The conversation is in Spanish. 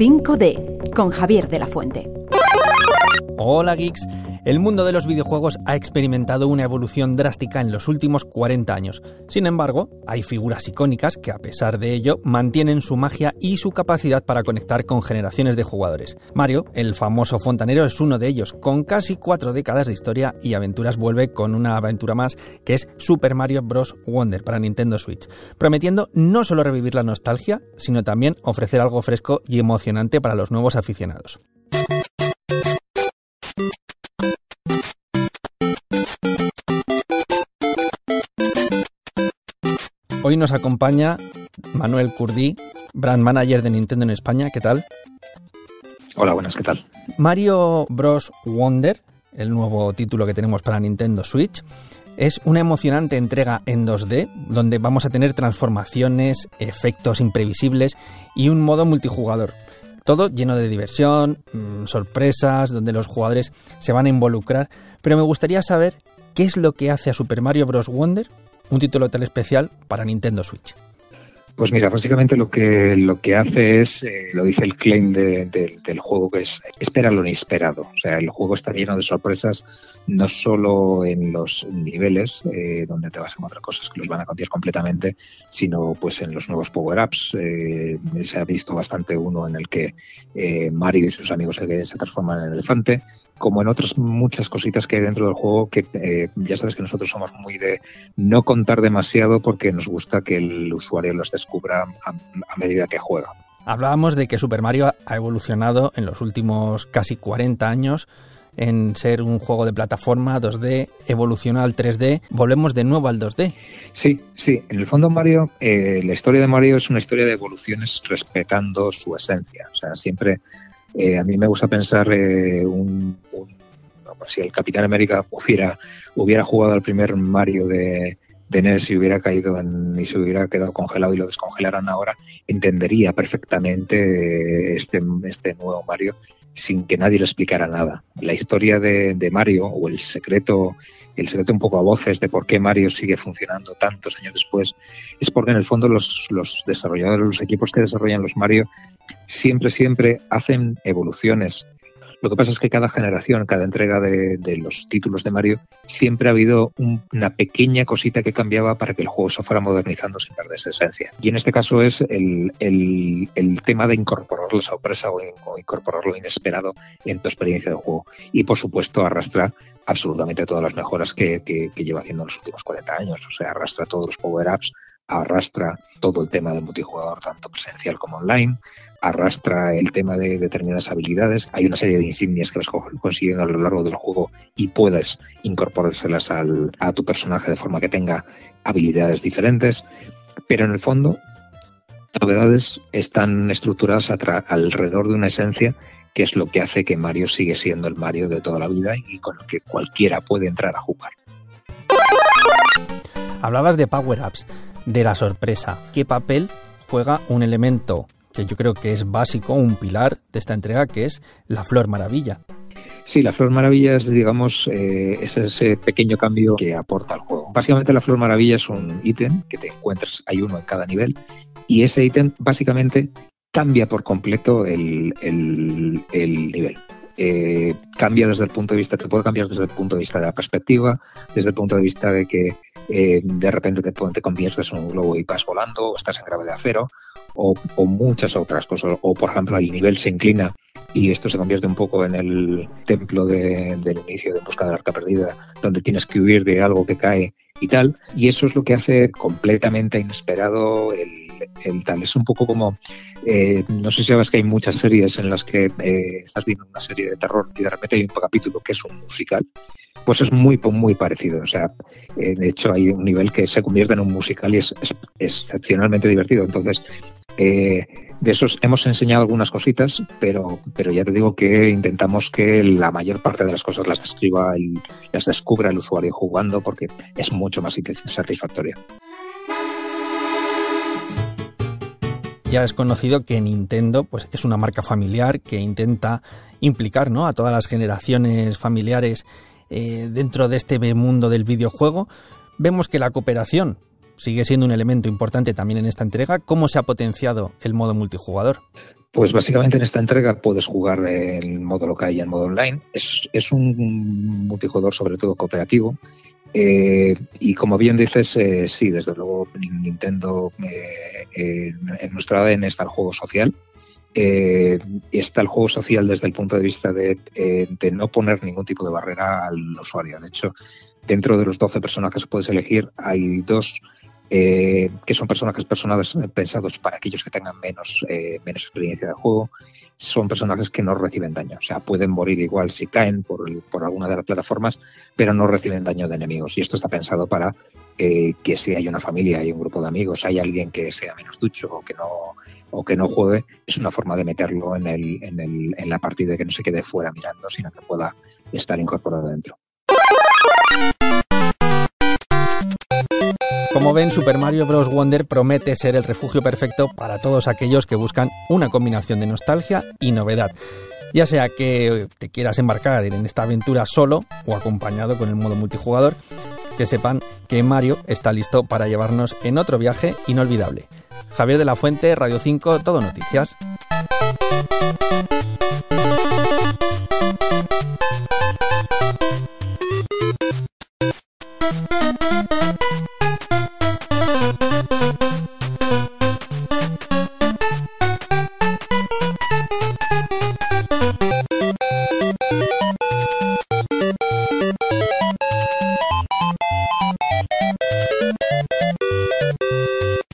5D con Javier de la Fuente. Hola geeks. El mundo de los videojuegos ha experimentado una evolución drástica en los últimos 40 años. Sin embargo, hay figuras icónicas que a pesar de ello mantienen su magia y su capacidad para conectar con generaciones de jugadores. Mario, el famoso fontanero, es uno de ellos. Con casi cuatro décadas de historia y aventuras vuelve con una aventura más que es Super Mario Bros. Wonder para Nintendo Switch, prometiendo no solo revivir la nostalgia, sino también ofrecer algo fresco y emocionante para los nuevos aficionados. Hoy nos acompaña Manuel Curdí, brand manager de Nintendo en España. ¿Qué tal? Hola, buenas, ¿qué tal? Mario Bros. Wonder, el nuevo título que tenemos para Nintendo Switch, es una emocionante entrega en 2D donde vamos a tener transformaciones, efectos imprevisibles y un modo multijugador. Todo lleno de diversión, mm, sorpresas, donde los jugadores se van a involucrar. Pero me gustaría saber qué es lo que hace a Super Mario Bros. Wonder un título tan especial para Nintendo Switch? Pues mira, básicamente lo que lo que hace es, eh, lo dice el claim del juego, que es espera lo inesperado. O sea, el juego está lleno de sorpresas, no solo en los niveles, eh, donde te vas a encontrar cosas que los van a cambiar completamente, sino pues en los nuevos power-ups. Eh, se ha visto bastante uno en el que Mario y sus amigos se, se transforman en elefante como en otras muchas cositas que hay dentro del juego, que eh, ya sabes que nosotros somos muy de no contar demasiado porque nos gusta que el usuario los descubra a, medida que juega. Hablábamos de que Super Mario ha evolucionado en los últimos casi 40 años en ser un juego de plataforma 2D, evolucionó al 3D, volvemos de nuevo al 2D. Sí, sí, en el fondo Mario, eh, la historia de Mario es una historia de evoluciones respetando su esencia, o sea, siempre eh, a mí me gusta pensar eh, un, si el Capitán América hubiera, hubiera jugado al primer Mario de, de NES y hubiera caído en, y se hubiera quedado congelado y lo descongelaran ahora, entendería perfectamente este, este nuevo Mario sin que nadie le explicara nada. La historia de, de, Mario o el secreto, el secreto un poco a voces de por qué Mario sigue funcionando tantos años después, es porque en el fondo los, los desarrolladores, los equipos que desarrollan los Mario, siempre, siempre hacen evoluciones lo que pasa es que cada generación, cada entrega de, los títulos de Mario, siempre ha habido una pequeña cosita que cambiaba para que el juego se fuera modernizando sin perder esa esencia. Y en este caso es el, tema de incorporar la sorpresa o, incorporar lo inesperado en tu experiencia de juego. Y por supuesto arrastra absolutamente todas las mejoras que, que lleva haciendo en los últimos 40 años. O sea, arrastra todos los power-ups, arrastra todo el tema del multijugador, tanto presencial como online, arrastra el tema de determinadas habilidades. Hay una serie de insignias que las consiguen a lo largo del juego y puedes incorporárselas al, a tu personaje de forma que tenga habilidades diferentes. Pero en el fondo, novedades están estructuradas alrededor de una esencia que es lo que hace que Mario sigue siendo el Mario de toda la vida y con el que cualquiera puede entrar a jugar. Hablabas de power-ups de la sorpresa. ¿Qué papel juega un elemento que yo creo que es básico, un pilar de esta entrega, que es la flor maravilla? Sí, la Flor Maravilla es, digamos, eh, ese pequeño cambio que aporta al juego. Básicamente la Flor Maravilla es un ítem que te encuentras, hay uno en cada nivel, y ese ítem básicamente cambia por completo el, nivel. Eh, cambia desde el punto de vista, te puede cambiar desde el punto de vista de la perspectiva, desde el punto de vista de que eh, de repente te, te conviertes en un globo y vas volando, o estás en gravedad cero, o, muchas otras cosas. O, por ejemplo, el nivel se inclina y esto se convierte un poco en el templo del inicio de Busca de la Arca Perdida, donde tienes que huir de algo que cae y tal. Y eso es lo que hace completamente inesperado el, tal. Es un poco como, eh, no sé si sabes que hay muchas series en las que eh, estás viendo una serie de terror y de repente hay un capítulo que es un musical pues es muy, muy parecido. O sea, eh, de hecho hay un nivel que se convierte en un musical y es, excepcionalmente divertido. Entonces, eh, de esos hemos enseñado algunas cositas, pero, pero ya te digo que intentamos que la mayor parte de las cosas las describa y las descubra el usuario jugando porque es mucho más satisfactorio. Ya es conocido que Nintendo pues, es una marca familiar que intenta implicar ¿no? a todas las generaciones familiares eh, dentro de este mundo del videojuego, vemos que la cooperación sigue siendo un elemento importante también en esta entrega. ¿Cómo se ha potenciado el modo multijugador? Pues básicamente en esta entrega puedes jugar en modo local y en modo online. Es, es un multijugador sobre todo cooperativo. Eh, y como bien dices, eh, sí, desde luego Nintendo eh, en nuestra ADN está el juego social. está el juego social desde el punto de vista de, de, no poner ningún tipo de barrera al usuario. De hecho, dentro de los 12 personajes que puedes elegir, hay dos eh, que son personajes personajes pensados para aquellos que tengan menos, eh, menos experiencia de juego. Son personajes que no reciben daño, o sea, pueden morir igual si caen por, por alguna de las plataformas, pero no reciben daño de enemigos. Y esto está pensado para eh, que si hay una familia, hay un grupo de amigos, hay alguien que sea menos ducho o que no, o que no juegue, es una forma de meterlo en, el, en, el, en la partida que no se quede fuera mirando, sino que pueda estar incorporado dentro. Como ven, Super Mario Bros. Wonder promete ser el refugio perfecto para todos aquellos que buscan una combinación de nostalgia y novedad. Ya sea que te quieras embarcar en esta aventura solo o acompañado con el modo multijugador, que sepan que Mario está listo para llevarnos en otro viaje inolvidable. Javier de la Fuente, Radio 5, Todo Noticias.